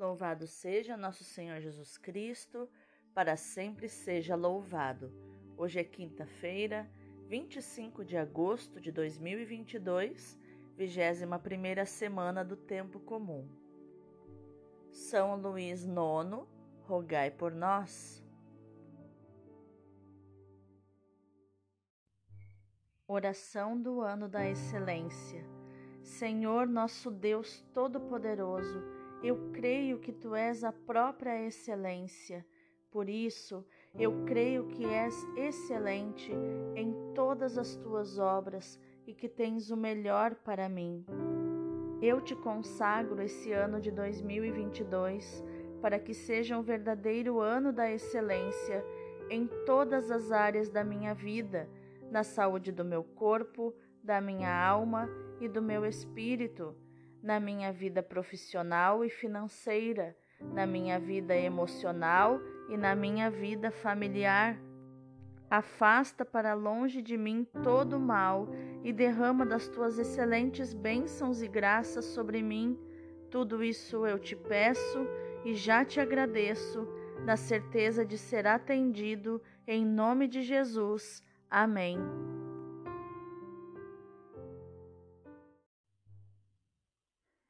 Louvado seja nosso Senhor Jesus Cristo, para sempre seja louvado. Hoje é quinta-feira, 25 de agosto de 2022, 21 semana do tempo comum. São Luís IX, rogai por nós. Oração do ano da excelência. Senhor nosso Deus Todo-Poderoso, eu creio que tu és a própria excelência. Por isso, eu creio que és excelente em todas as tuas obras e que tens o melhor para mim. Eu te consagro esse ano de 2022 para que seja um verdadeiro ano da excelência em todas as áreas da minha vida, na saúde do meu corpo, da minha alma e do meu espírito na minha vida profissional e financeira, na minha vida emocional e na minha vida familiar. Afasta para longe de mim todo o mal e derrama das tuas excelentes bênçãos e graças sobre mim. Tudo isso eu te peço e já te agradeço, na certeza de ser atendido, em nome de Jesus. Amém.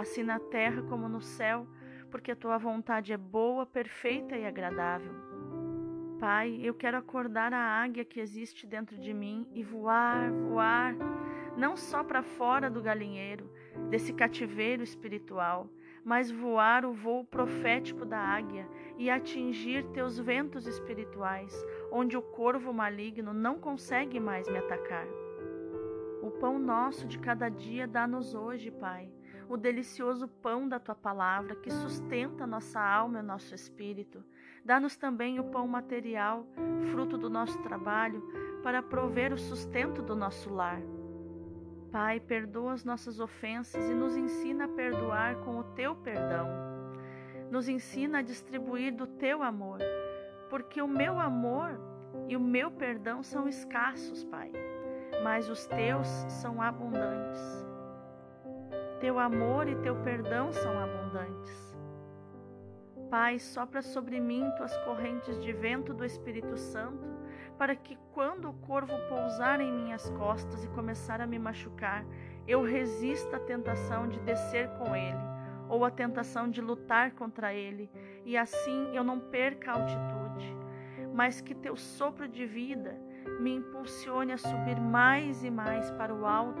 assim na terra como no céu, porque a tua vontade é boa, perfeita e agradável. Pai, eu quero acordar a águia que existe dentro de mim e voar, voar, não só para fora do galinheiro, desse cativeiro espiritual, mas voar o voo profético da águia e atingir teus ventos espirituais, onde o corvo maligno não consegue mais me atacar. O pão nosso de cada dia dá-nos hoje, Pai, o delicioso pão da tua palavra que sustenta nossa alma e nosso espírito. Dá-nos também o pão material, fruto do nosso trabalho, para prover o sustento do nosso lar. Pai, perdoa as nossas ofensas e nos ensina a perdoar com o teu perdão. Nos ensina a distribuir do teu amor, porque o meu amor e o meu perdão são escassos, Pai mas os teus são abundantes. Teu amor e teu perdão são abundantes. Pai, sopra sobre mim tuas correntes de vento do Espírito Santo, para que quando o corvo pousar em minhas costas e começar a me machucar, eu resista à tentação de descer com ele, ou à tentação de lutar contra ele, e assim eu não perca a altitude, mas que teu sopro de vida me impulsione a subir mais e mais para o alto,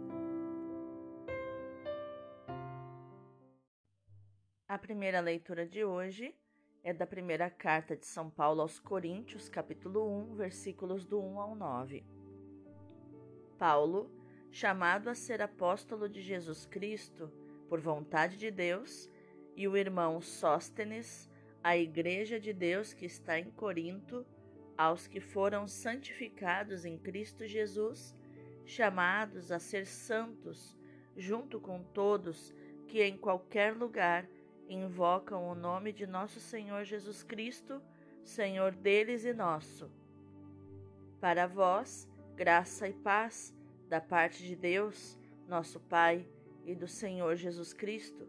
A primeira leitura de hoje é da primeira carta de São Paulo aos Coríntios, capítulo 1, versículos do 1 ao 9. Paulo, chamado a ser apóstolo de Jesus Cristo por vontade de Deus, e o irmão Sóstenes, a igreja de Deus que está em Corinto, aos que foram santificados em Cristo Jesus, chamados a ser santos, junto com todos que em qualquer lugar invocam o nome de nosso Senhor Jesus Cristo, Senhor deles e nosso. Para vós, graça e paz da parte de Deus, nosso Pai, e do Senhor Jesus Cristo.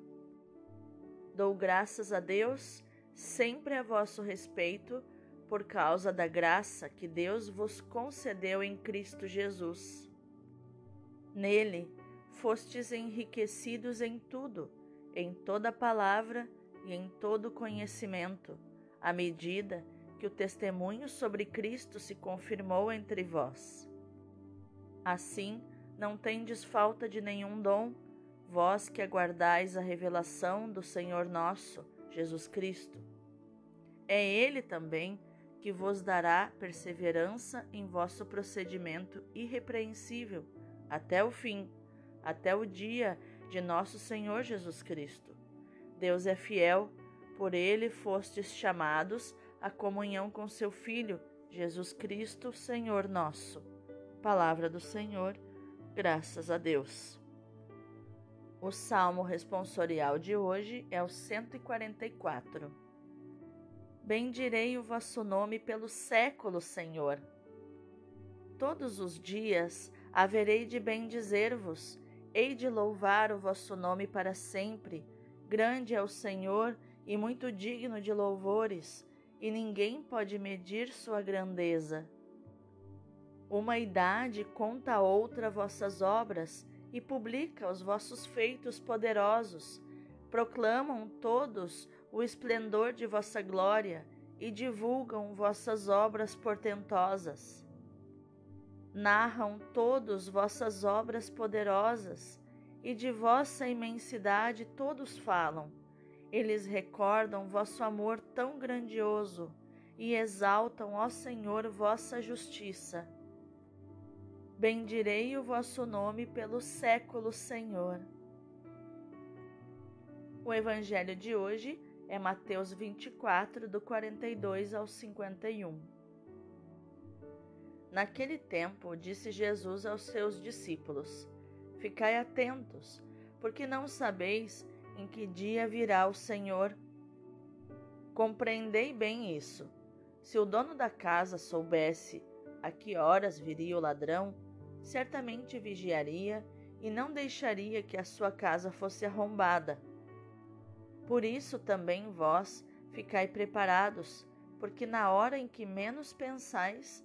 Dou graças a Deus sempre a vosso respeito, por causa da graça que Deus vos concedeu em Cristo Jesus. Nele fostes enriquecidos em tudo em toda palavra e em todo conhecimento, à medida que o testemunho sobre Cristo se confirmou entre vós. Assim, não tendes falta de nenhum dom, vós que aguardais a revelação do Senhor nosso, Jesus Cristo. É Ele também que vos dará perseverança em vosso procedimento irrepreensível até o fim, até o dia de nosso Senhor Jesus Cristo. Deus é fiel, por ele fostes chamados à comunhão com seu Filho, Jesus Cristo, Senhor nosso. Palavra do Senhor, graças a Deus. O salmo responsorial de hoje é o 144. Bendirei o vosso nome pelo século, Senhor. Todos os dias haverei de bendizer-vos Hei de louvar o vosso nome para sempre. Grande é o Senhor e muito digno de louvores, e ninguém pode medir sua grandeza. Uma idade conta a outra vossas obras e publica os vossos feitos poderosos. Proclamam todos o esplendor de vossa glória e divulgam vossas obras portentosas narram todos vossas obras poderosas, e de vossa imensidade todos falam. Eles recordam vosso amor tão grandioso e exaltam, ó Senhor, vossa justiça. Bendirei o vosso nome pelo século, Senhor. O evangelho de hoje é Mateus 24, do 42 ao 51. Naquele tempo, disse Jesus aos seus discípulos: Ficai atentos, porque não sabeis em que dia virá o Senhor. Compreendei bem isso. Se o dono da casa soubesse a que horas viria o ladrão, certamente vigiaria e não deixaria que a sua casa fosse arrombada. Por isso também vós ficai preparados, porque na hora em que menos pensais,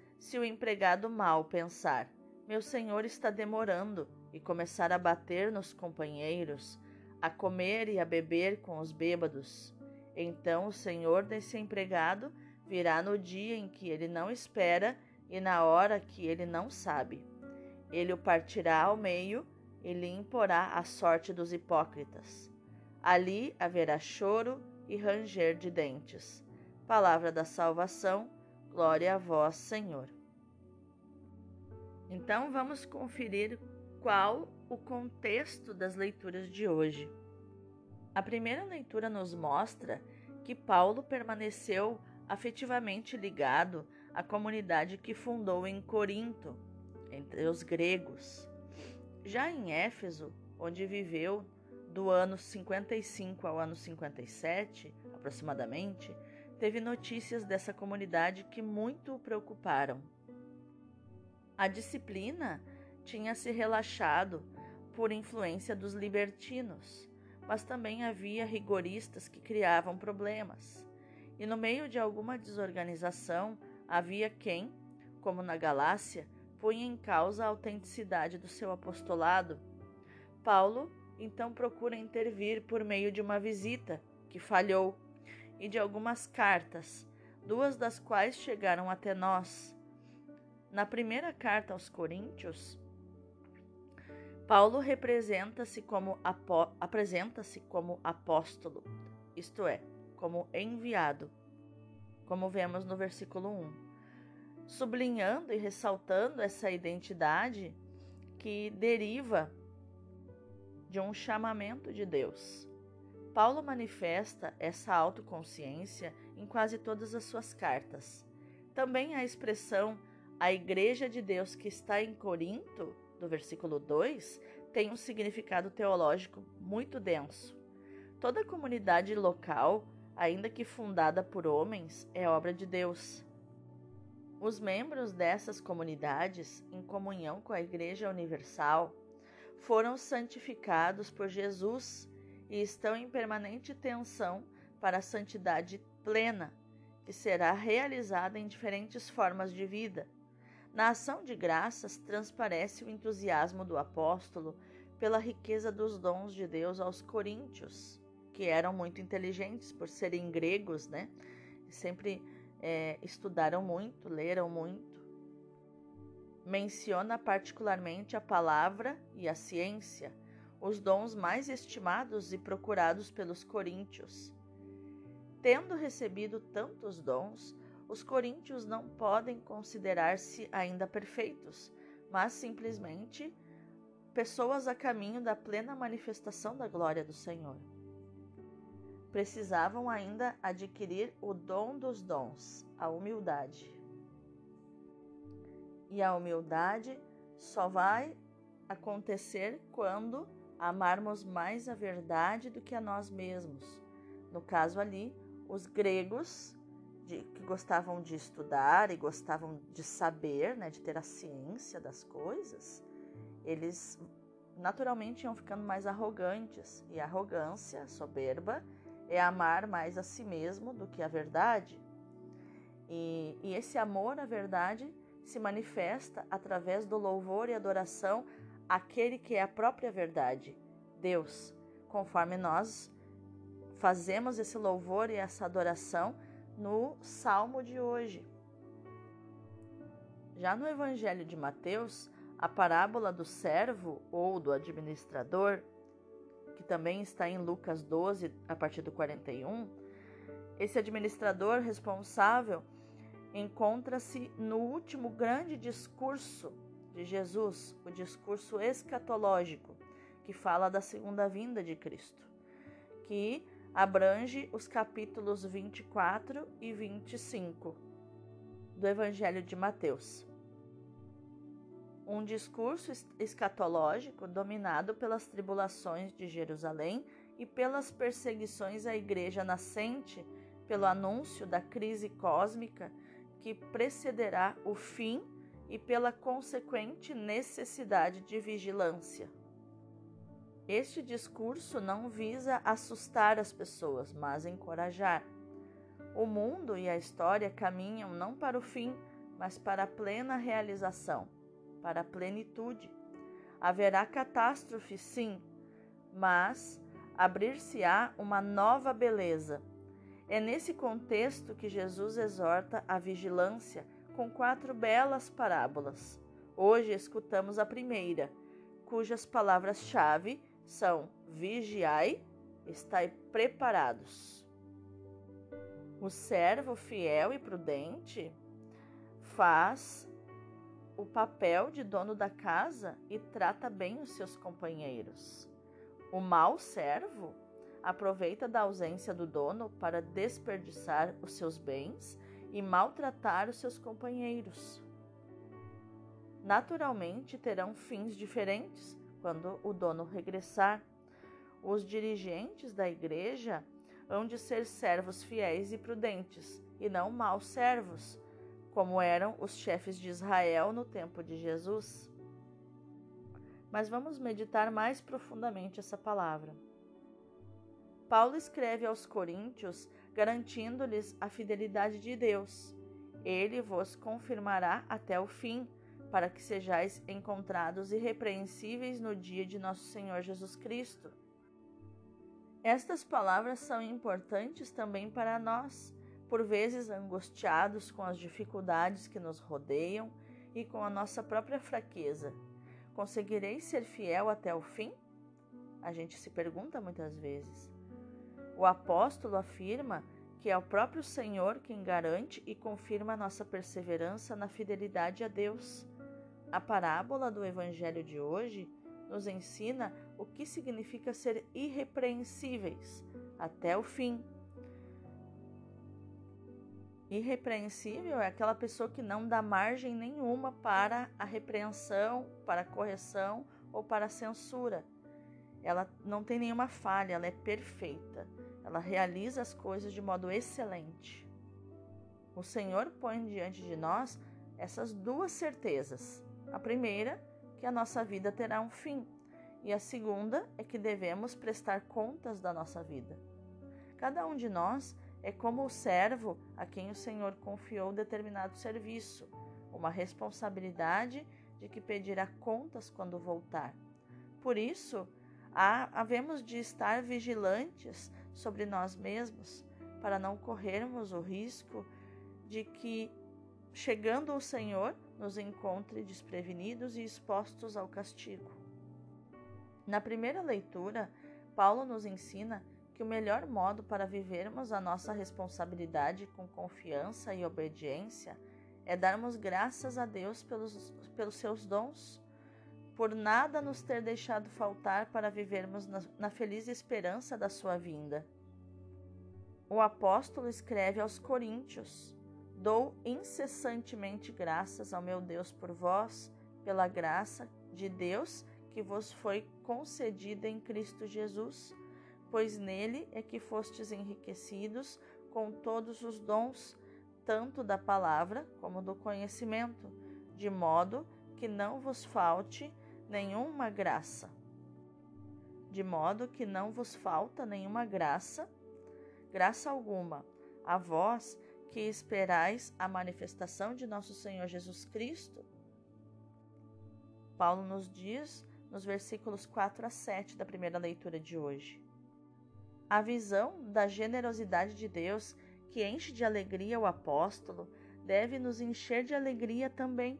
se o empregado mal pensar, meu senhor está demorando, e começar a bater nos companheiros, a comer e a beber com os bêbados, então o senhor desse empregado virá no dia em que ele não espera e na hora que ele não sabe. Ele o partirá ao meio e lhe imporá a sorte dos hipócritas. Ali haverá choro e ranger de dentes. Palavra da salvação, glória a vós, Senhor. Então vamos conferir qual o contexto das leituras de hoje. A primeira leitura nos mostra que Paulo permaneceu afetivamente ligado à comunidade que fundou em Corinto, entre os gregos. Já em Éfeso, onde viveu do ano 55 ao ano 57, aproximadamente, teve notícias dessa comunidade que muito o preocuparam. A disciplina tinha se relaxado por influência dos libertinos, mas também havia rigoristas que criavam problemas. E no meio de alguma desorganização, havia quem, como na Galácia, punha em causa a autenticidade do seu apostolado. Paulo então procura intervir por meio de uma visita, que falhou, e de algumas cartas, duas das quais chegaram até nós. Na primeira carta aos Coríntios, Paulo representa-se como apresenta-se como apóstolo, isto é, como enviado, como vemos no versículo 1, sublinhando e ressaltando essa identidade que deriva de um chamamento de Deus. Paulo manifesta essa autoconsciência em quase todas as suas cartas. Também a expressão a Igreja de Deus que está em Corinto, do versículo 2, tem um significado teológico muito denso. Toda comunidade local, ainda que fundada por homens, é obra de Deus. Os membros dessas comunidades, em comunhão com a Igreja Universal, foram santificados por Jesus e estão em permanente tensão para a santidade plena, que será realizada em diferentes formas de vida. Na ação de graças transparece o entusiasmo do apóstolo pela riqueza dos dons de Deus aos coríntios, que eram muito inteligentes por serem gregos, né? Sempre é, estudaram muito, leram muito menciona particularmente a palavra e a ciência, os dons mais estimados e procurados pelos coríntios. Tendo recebido tantos dons, os coríntios não podem considerar-se ainda perfeitos, mas simplesmente pessoas a caminho da plena manifestação da glória do Senhor. Precisavam ainda adquirir o dom dos dons, a humildade. E a humildade só vai acontecer quando amarmos mais a verdade do que a nós mesmos. No caso ali, os gregos de, que gostavam de estudar e gostavam de saber, né, de ter a ciência das coisas, eles naturalmente iam ficando mais arrogantes. E a arrogância, soberba, é amar mais a si mesmo do que a verdade. E, e esse amor à verdade se manifesta através do louvor e adoração àquele que é a própria verdade, Deus, conforme nós fazemos esse louvor e essa adoração no salmo de hoje. Já no Evangelho de Mateus, a parábola do servo ou do administrador, que também está em Lucas 12, a partir do 41, esse administrador responsável encontra-se no último grande discurso de Jesus, o discurso escatológico, que fala da segunda vinda de Cristo, que abrange os capítulos 24 e 25 do Evangelho de Mateus. Um discurso escatológico dominado pelas tribulações de Jerusalém e pelas perseguições à igreja nascente, pelo anúncio da crise cósmica que precederá o fim e pela consequente necessidade de vigilância. Este discurso não visa assustar as pessoas, mas encorajar. O mundo e a história caminham não para o fim, mas para a plena realização, para a plenitude. Haverá catástrofe, sim, mas abrir-se-á uma nova beleza é nesse contexto que Jesus exorta a vigilância com quatro belas parábolas: Hoje escutamos a primeira, cujas palavras-chave são vigiai, estai preparados. O servo fiel e prudente faz o papel de dono da casa e trata bem os seus companheiros. O mau servo aproveita da ausência do dono para desperdiçar os seus bens e maltratar os seus companheiros. Naturalmente terão fins diferentes quando o dono regressar. Os dirigentes da igreja hão de ser servos fiéis e prudentes, e não maus servos, como eram os chefes de Israel no tempo de Jesus. Mas vamos meditar mais profundamente essa palavra. Paulo escreve aos Coríntios garantindo-lhes a fidelidade de Deus. Ele vos confirmará até o fim, para que sejais encontrados irrepreensíveis no dia de nosso Senhor Jesus Cristo. Estas palavras são importantes também para nós, por vezes angustiados com as dificuldades que nos rodeiam e com a nossa própria fraqueza. Conseguirei ser fiel até o fim? A gente se pergunta muitas vezes. O apóstolo afirma que é o próprio Senhor quem garante e confirma nossa perseverança na fidelidade a Deus. A parábola do Evangelho de hoje nos ensina o que significa ser irrepreensíveis até o fim. Irrepreensível é aquela pessoa que não dá margem nenhuma para a repreensão, para a correção ou para a censura. Ela não tem nenhuma falha, ela é perfeita. Ela realiza as coisas de modo excelente. O Senhor põe diante de nós essas duas certezas. A primeira, que a nossa vida terá um fim, e a segunda é que devemos prestar contas da nossa vida. Cada um de nós é como o servo a quem o Senhor confiou determinado serviço, uma responsabilidade de que pedirá contas quando voltar. Por isso, há, havemos de estar vigilantes sobre nós mesmos para não corrermos o risco de que, chegando o Senhor, nos encontre desprevenidos e expostos ao castigo. Na primeira leitura, Paulo nos ensina que o melhor modo para vivermos a nossa responsabilidade com confiança e obediência é darmos graças a Deus pelos, pelos seus dons por nada nos ter deixado faltar para vivermos na, feliz esperança da sua vinda. O apóstolo escreve aos Coríntios: Dou incessantemente graças ao meu Deus por vós, pela graça de Deus que vos foi concedida em Cristo Jesus, pois nele é que fostes enriquecidos com todos os dons, tanto da palavra como do conhecimento, de modo que não vos falte nenhuma graça. De modo que não vos falta nenhuma graça, graça alguma, a vós que esperais a manifestação de nosso Senhor Jesus Cristo. Paulo nos diz nos versículos 4 a 7 da primeira leitura de hoje. A visão da generosidade de Deus que enche de alegria o apóstolo deve nos encher de alegria também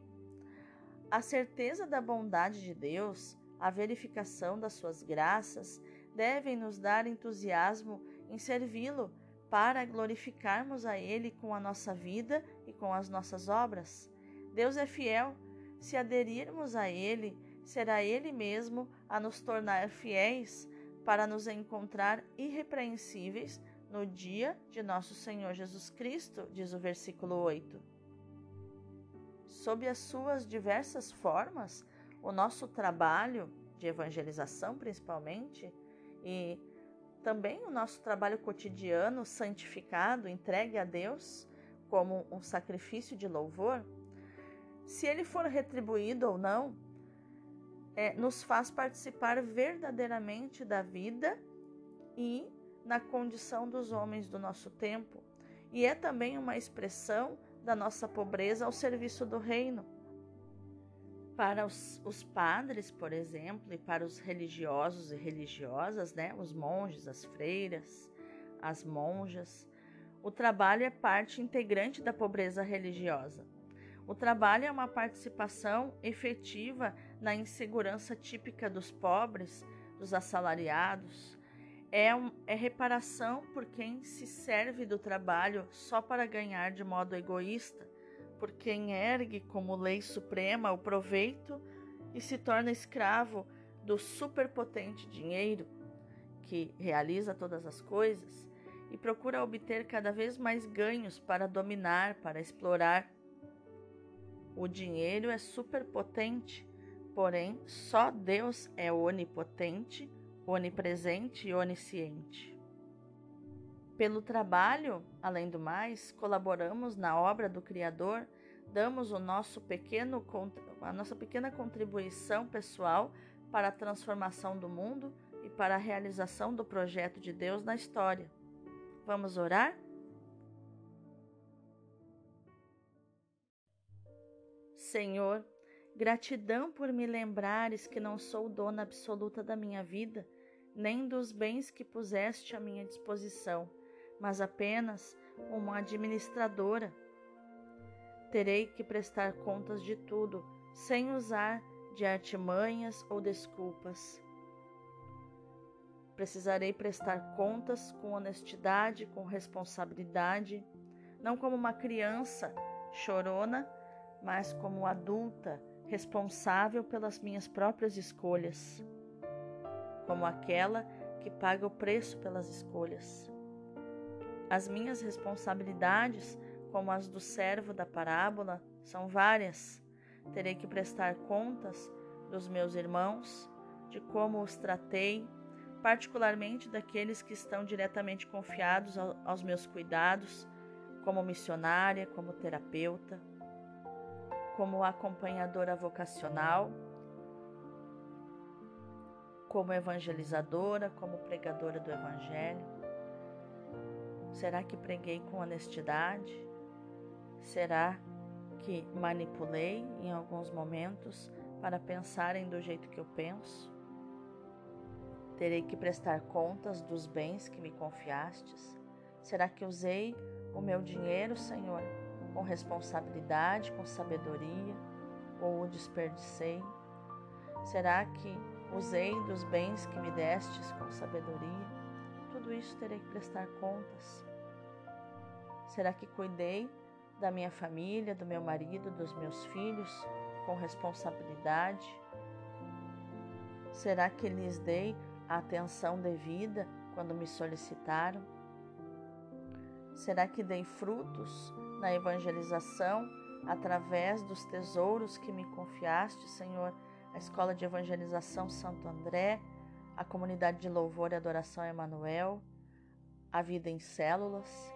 a certeza da bondade de Deus, a verificação das suas graças, devem nos dar entusiasmo em servi-lo para glorificarmos a Ele com a nossa vida e com as nossas obras. Deus é fiel. Se aderirmos a Ele, será Ele mesmo a nos tornar fiéis para nos encontrar irrepreensíveis no dia de nosso Senhor Jesus Cristo, diz o versículo 8 sob as suas diversas formas, o nosso trabalho de evangelização, principalmente, e também o nosso trabalho cotidiano santificado, entregue a Deus como um sacrifício de louvor, se ele for retribuído ou não, é, nos faz participar verdadeiramente da vida e na condição dos homens do nosso tempo. E é também uma expressão da nossa pobreza ao serviço do reino. Para os, os, padres, por exemplo, e para os religiosos e religiosas, né, os monges, as freiras, as monjas, o trabalho é parte integrante da pobreza religiosa. O trabalho é uma participação efetiva na insegurança típica dos pobres, dos assalariados. É, um, é reparação por quem se serve do trabalho só para ganhar de modo egoísta, por quem ergue como lei suprema o proveito e se torna escravo do superpotente dinheiro que realiza todas as coisas e procura obter cada vez mais ganhos para dominar, para explorar. O dinheiro é superpotente, porém só Deus é onipotente, onipresente e onisciente. Pelo trabalho, além do mais, colaboramos na obra do Criador, damos o nosso pequeno, a nossa pequena contribuição pessoal para a transformação do mundo e para a realização do projeto de Deus na história. Vamos orar? Senhor, gratidão por me lembrares que não sou dona absoluta da minha vida, nem dos bens que puseste à minha disposição, mas apenas uma administradora. Terei que prestar contas de tudo, sem usar de artimanhas ou desculpas. Precisarei prestar contas com honestidade, com responsabilidade, não como uma criança chorona, mas como adulta responsável pelas minhas próprias escolhas, como aquela que paga o preço pelas escolhas. As minhas responsabilidades, como as do servo da parábola, são várias. Terei que prestar contas dos meus irmãos, de como os tratei, particularmente daqueles que estão diretamente confiados aos meus cuidados, como missionária, como terapeuta, como acompanhadora vocacional, como evangelizadora, como pregadora do Evangelho. Será que preguei com honestidade? Será que manipulei em alguns momentos para pensarem do jeito que eu penso? Terei que prestar contas dos bens que me confiastes? Será que usei o meu dinheiro, Senhor, com responsabilidade, com sabedoria, ou o desperdicei? Será que usei dos bens que me destes com sabedoria? Tudo isso terei que prestar contas. Será que cuidei da minha família, do meu marido, dos meus filhos com responsabilidade? Será que lhes dei a atenção devida quando me solicitaram? Será que dei frutos na evangelização através dos tesouros que me confiaste, Senhor? A Escola de Evangelização Santo André, a Comunidade de Louvor e Adoração Emanuel, a Vida em Células.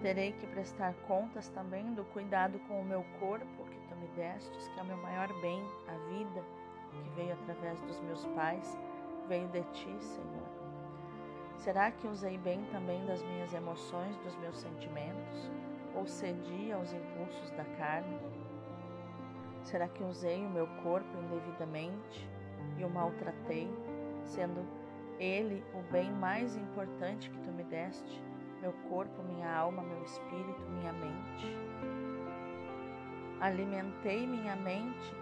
Terei que prestar contas também do cuidado com o meu corpo que tu me destes, que é o meu maior bem, a vida que veio através dos meus pais veio de ti, Senhor. Será que usei bem também das minhas emoções, dos meus sentimentos? Ou cedi aos impulsos da carne? Será que usei o meu corpo indevidamente e o maltratei, sendo ele o bem mais importante que tu me deste? Meu corpo, minha alma, meu espírito, minha mente. Alimentei minha mente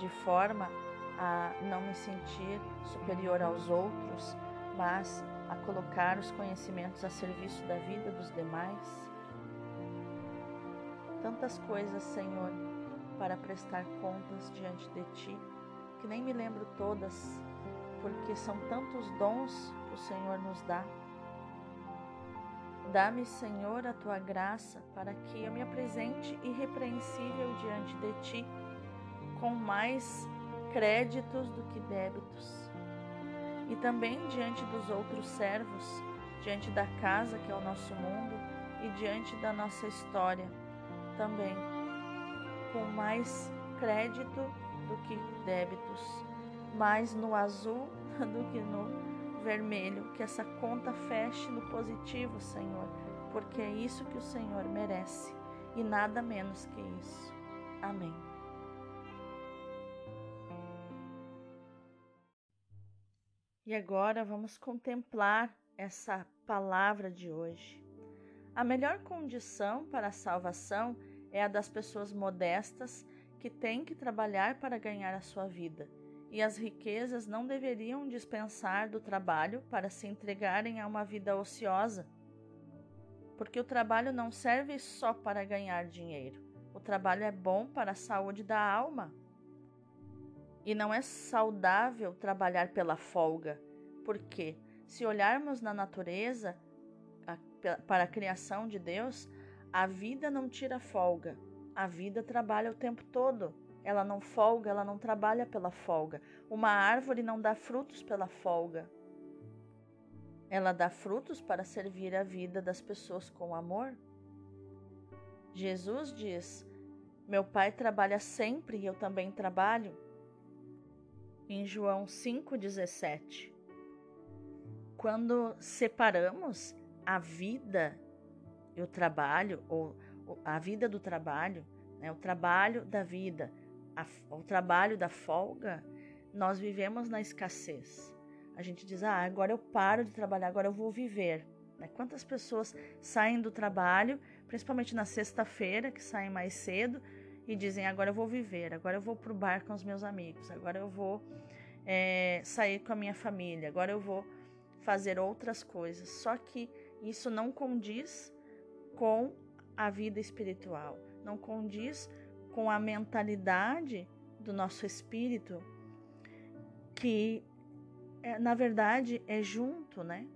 de forma a não me sentir superior aos outros, mas a colocar os conhecimentos a serviço da vida dos demais. Tantas coisas, Senhor, para prestar contas diante de Ti, que nem me lembro todas, porque são tantos dons que o Senhor nos dá. Dá-me, Senhor, a tua graça para que eu me apresente irrepreensível diante de Ti, com mais créditos do que débitos. E também diante dos outros servos, diante da casa que é o nosso mundo e diante da nossa história, também com mais crédito do que débitos, mais no azul do que no vermelho, que essa conta feche no positivo, Senhor, porque é isso que o Senhor merece e nada menos que isso. Amém. E agora vamos contemplar essa palavra de hoje. A melhor condição para a salvação é a das pessoas modestas que têm que trabalhar para ganhar a sua vida. E as riquezas não deveriam dispensar do trabalho para se entregarem a uma vida ociosa. Porque o trabalho não serve só para ganhar dinheiro. O trabalho é bom para a saúde da alma. E não é saudável trabalhar pela folga, porque se olharmos na natureza, a, para a criação de Deus, a vida não tira folga, a vida trabalha o tempo todo. Ela não folga, ela não trabalha pela folga. Uma árvore não dá frutos pela folga. Ela dá frutos para servir a vida das pessoas com amor. Jesus diz: Meu Pai trabalha sempre e eu também trabalho. Em João 5,17. Quando separamos a vida o trabalho, ou a vida do trabalho, né, o trabalho da vida, a, o trabalho da folga, nós vivemos na escassez. A gente diz, ah, agora eu paro de trabalhar, agora eu vou viver. Né? Quantas pessoas saem do trabalho, principalmente na sexta-feira, que saem mais cedo, e dizem, agora eu vou viver, agora eu vou para o bar com os meus amigos, agora eu vou é, sair com a minha família, agora eu vou fazer outras coisas. Só que isso não condiz com a vida espiritual, não condiz com a mentalidade do nosso espírito, que é, na verdade é junto, né?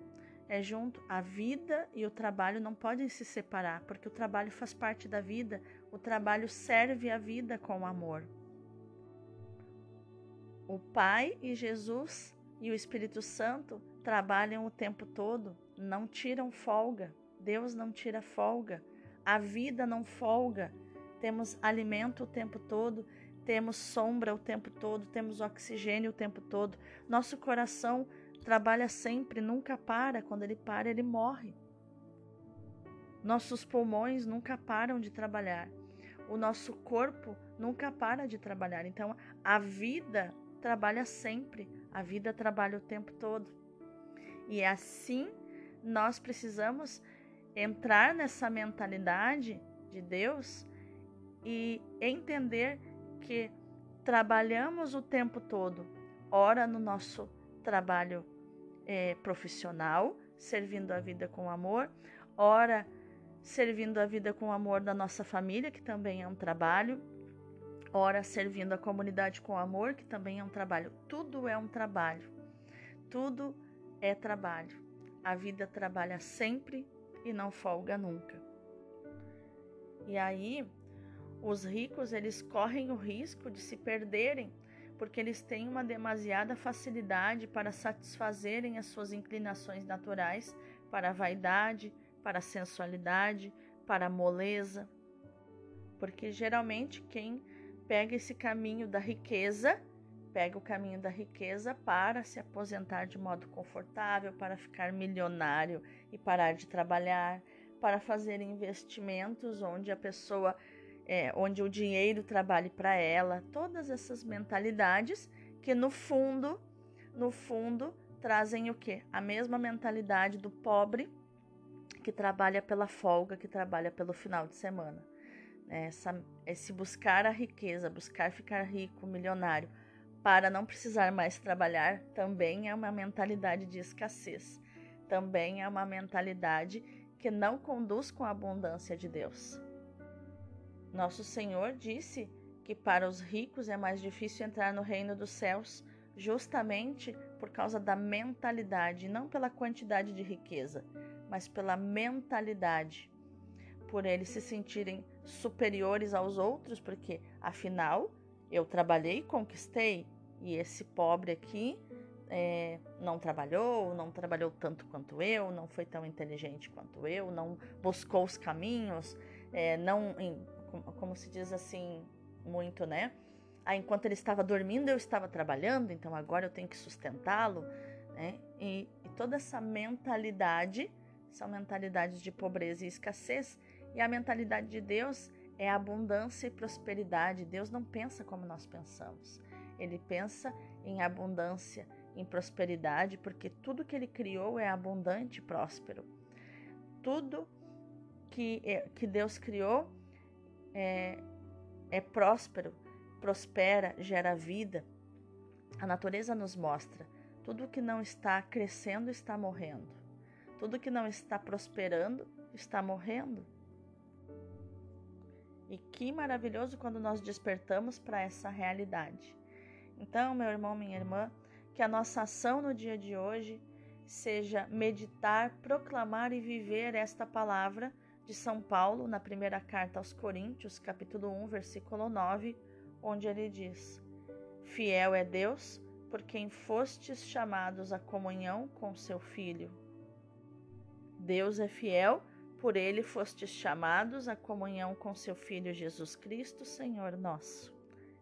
É junto. A vida e o trabalho não podem se separar, porque o trabalho faz parte da vida, o trabalho serve a vida com amor. O Pai e Jesus e o Espírito Santo trabalham o tempo todo, não tiram folga. Deus não tira folga. A vida não folga. Temos alimento o tempo todo, temos sombra o tempo todo, temos oxigênio o tempo todo. Nosso coração trabalha sempre, nunca para. Quando ele para, ele morre. Nossos pulmões nunca param de trabalhar. O nosso corpo nunca para de trabalhar. Então, a vida trabalha sempre. A vida trabalha o tempo todo. E é assim nós precisamos entrar nessa mentalidade de Deus e entender que trabalhamos o tempo todo, ora no nosso trabalho é, profissional, servindo a vida com amor, ora servindo a vida com amor da nossa família, que também é um trabalho, ora servindo a comunidade com amor, que também é um trabalho. Tudo é um trabalho. Tudo é trabalho. A vida trabalha sempre e não folga nunca. E aí, os ricos, eles correm o risco de se perderem, porque eles têm uma demasiada facilidade para satisfazerem as suas inclinações naturais para a vaidade, para a sensualidade, para a moleza. Porque geralmente quem pega esse caminho da riqueza pega o caminho da riqueza para se aposentar de modo confortável, para ficar milionário e parar de trabalhar, para fazer investimentos onde a pessoa, é, onde o dinheiro trabalhe para ela, todas essas mentalidades que no fundo, no fundo, trazem o que? A mesma mentalidade do pobre que trabalha pela folga, que trabalha pelo final de semana. Essa, esse buscar a riqueza, buscar ficar rico, milionário, para não precisar mais trabalhar também é uma mentalidade de escassez, também é uma mentalidade que não conduz com a abundância de Deus. Nosso Senhor disse que para os ricos é mais difícil entrar no reino dos céus, justamente por causa da mentalidade, não pela quantidade de riqueza, mas pela mentalidade, por eles se sentirem superiores aos outros, porque afinal eu trabalhei e conquistei, e esse pobre aqui é, não trabalhou, não trabalhou tanto quanto eu, não foi tão inteligente quanto eu, não buscou os caminhos, é, não, como se diz assim, muito, né? Ah, enquanto ele estava dormindo, eu estava trabalhando, então agora eu tenho que sustentá-lo, né? E, e toda essa mentalidade são mentalidades de pobreza e escassez, e a mentalidade de Deus é abundância e prosperidade. Deus não pensa como nós pensamos. Ele pensa em abundância, em prosperidade, porque tudo que ele criou é abundante e próspero. Tudo que, é, que Deus criou é, é próspero, prospera, gera vida. A natureza nos mostra tudo que não está crescendo está morrendo. Tudo que não está prosperando está morrendo. E que maravilhoso quando nós despertamos para essa realidade. Então, meu irmão, minha irmã, que a nossa ação no dia de hoje seja meditar, proclamar e viver esta palavra de São Paulo na primeira carta aos Coríntios, capítulo 1, versículo 9, onde ele diz: Fiel é Deus, por quem fostes chamados à comunhão com seu Filho. Deus é fiel por ele fostes chamados à comunhão com seu Filho Jesus Cristo, Senhor nosso.